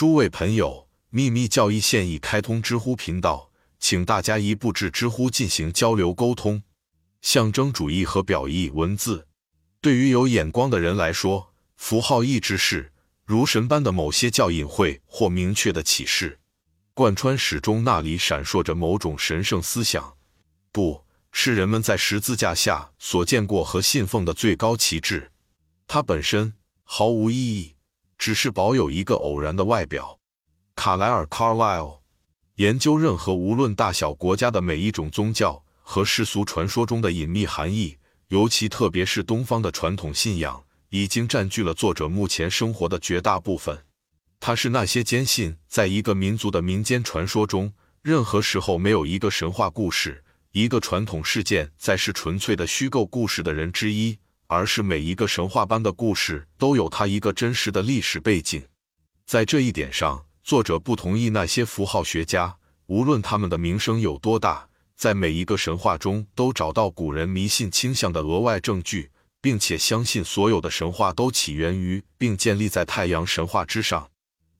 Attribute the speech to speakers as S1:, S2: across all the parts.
S1: 诸位朋友，秘密教义现已开通知乎频道，请大家一步至知乎进行交流沟通。象征主义和表意文字，对于有眼光的人来说，符号意志是如神般的某些较隐晦或明确的启示，贯穿始终，那里闪烁着某种神圣思想，不是人们在十字架下所见过和信奉的最高旗帜。它本身毫无意义。只是保有一个偶然的外表。卡莱尔 （Carlyle） 研究任何无论大小国家的每一种宗教和世俗传说中的隐秘含义，尤其特别是东方的传统信仰，已经占据了作者目前生活的绝大部分。他是那些坚信，在一个民族的民间传说中，任何时候没有一个神话故事、一个传统事件再是纯粹的虚构故事的人之一。而是每一个神话般的故事都有它一个真实的历史背景，在这一点上，作者不同意那些符号学家，无论他们的名声有多大，在每一个神话中都找到古人迷信倾向的额外证据，并且相信所有的神话都起源于并建立在太阳神话之上。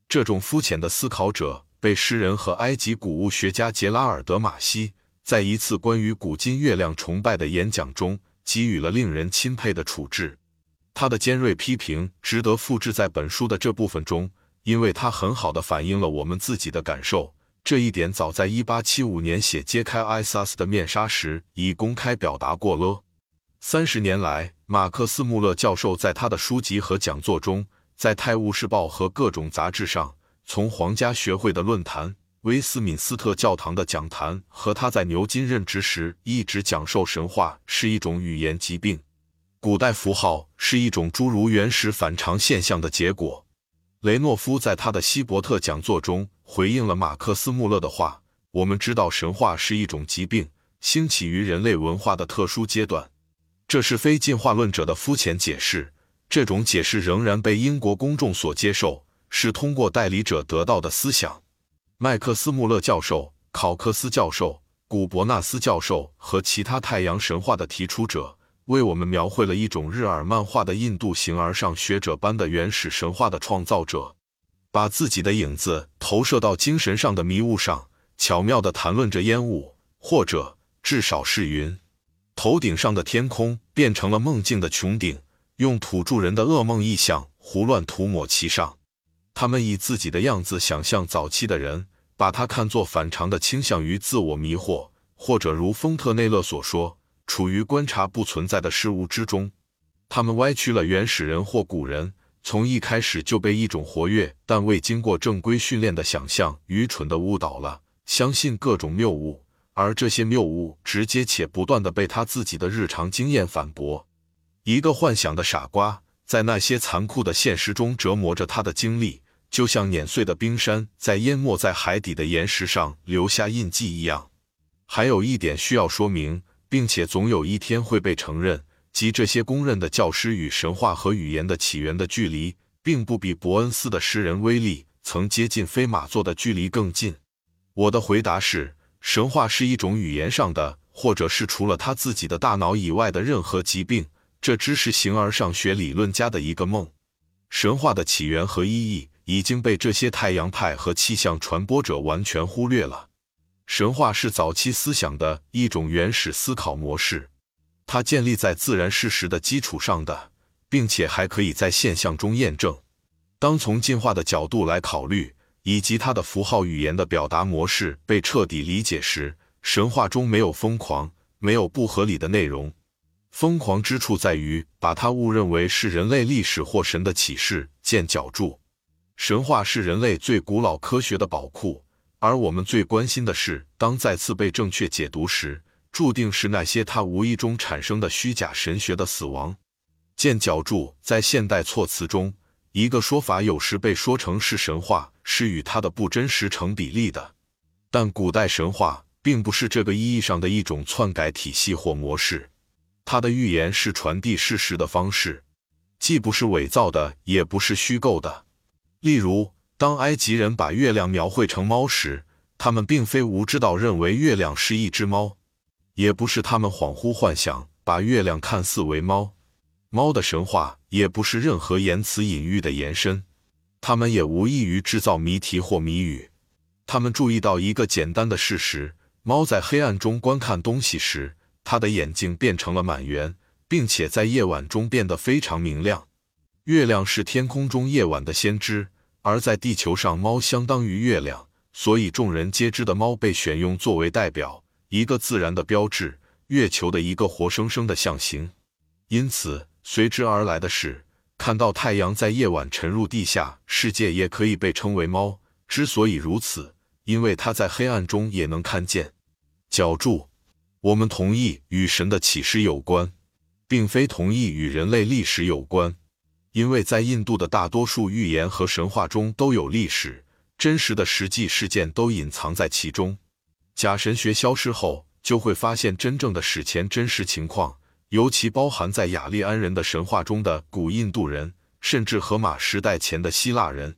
S1: 这种肤浅的思考者被诗人和埃及古物学家杰拉尔德马西在一次关于古今月亮崇拜的演讲中。给予了令人钦佩的处置，他的尖锐批评值得复制在本书的这部分中，因为他很好的反映了我们自己的感受。这一点早在1875年写《揭开艾萨斯的面纱》时已公开表达过了。三十年来，马克思·穆勒教授在他的书籍和讲座中，在《泰晤士报》和各种杂志上，从皇家学会的论坛。威斯敏斯特教堂的讲坛和他在牛津任职时一直讲授神话是一种语言疾病。古代符号是一种诸如原始反常现象的结果。雷诺夫在他的希伯特讲座中回应了马克思穆勒的话：“我们知道神话是一种疾病，兴起于人类文化的特殊阶段。这是非进化论者的肤浅解释。这种解释仍然被英国公众所接受，是通过代理者得到的思想。”麦克斯穆勒教授、考克斯教授、古伯纳斯教授和其他太阳神话的提出者，为我们描绘了一种日耳曼化的印度形而上学者般的原始神话的创造者，把自己的影子投射到精神上的迷雾上，巧妙地谈论着烟雾，或者至少是云。头顶上的天空变成了梦境的穹顶，用土著人的噩梦意象胡乱涂抹其上。他们以自己的样子想象早期的人，把它看作反常的倾向于自我迷惑，或者如丰特内勒所说，处于观察不存在的事物之中。他们歪曲了原始人或古人从一开始就被一种活跃但未经过正规训练的想象愚蠢地误导了，相信各种谬误，而这些谬误直接且不断地被他自己的日常经验反驳。一个幻想的傻瓜。在那些残酷的现实中折磨着他的经历，就像碾碎的冰山在淹没在海底的岩石上留下印记一样。还有一点需要说明，并且总有一天会被承认，即这些公认的教师与神话和语言的起源的距离，并不比伯恩斯的诗人威利曾接近飞马座的距离更近。我的回答是：神话是一种语言上的，或者是除了他自己的大脑以外的任何疾病。这只是形而上学理论家的一个梦。神话的起源和意义已经被这些太阳派和气象传播者完全忽略了。神话是早期思想的一种原始思考模式，它建立在自然事实的基础上的，并且还可以在现象中验证。当从进化的角度来考虑，以及它的符号语言的表达模式被彻底理解时，神话中没有疯狂，没有不合理的内容。疯狂之处在于把它误认为是人类历史或神的启示。见脚注。神话是人类最古老科学的宝库，而我们最关心的是，当再次被正确解读时，注定是那些它无意中产生的虚假神学的死亡。见脚注。在现代措辞中，一个说法有时被说成是神话，是与它的不真实成比例的。但古代神话并不是这个意义上的一种篡改体系或模式。它的预言是传递事实的方式，既不是伪造的，也不是虚构的。例如，当埃及人把月亮描绘成猫时，他们并非无知到认为月亮是一只猫，也不是他们恍惚幻想把月亮看似为猫。猫的神话也不是任何言辞隐喻的延伸。他们也无异于制造谜题或谜语。他们注意到一个简单的事实：猫在黑暗中观看东西时，它的眼睛变成了满圆，并且在夜晚中变得非常明亮。月亮是天空中夜晚的先知，而在地球上，猫相当于月亮，所以众人皆知的猫被选用作为代表，一个自然的标志，月球的一个活生生的象形。因此，随之而来的是看到太阳在夜晚沉入地下。世界也可以被称为猫，之所以如此。因为它在黑暗中也能看见。脚注：我们同意与神的启示有关，并非同意与人类历史有关。因为在印度的大多数预言和神话中都有历史，真实的实际事件都隐藏在其中。假神学消失后，就会发现真正的史前真实情况，尤其包含在雅利安人的神话中的古印度人，甚至荷马时代前的希腊人。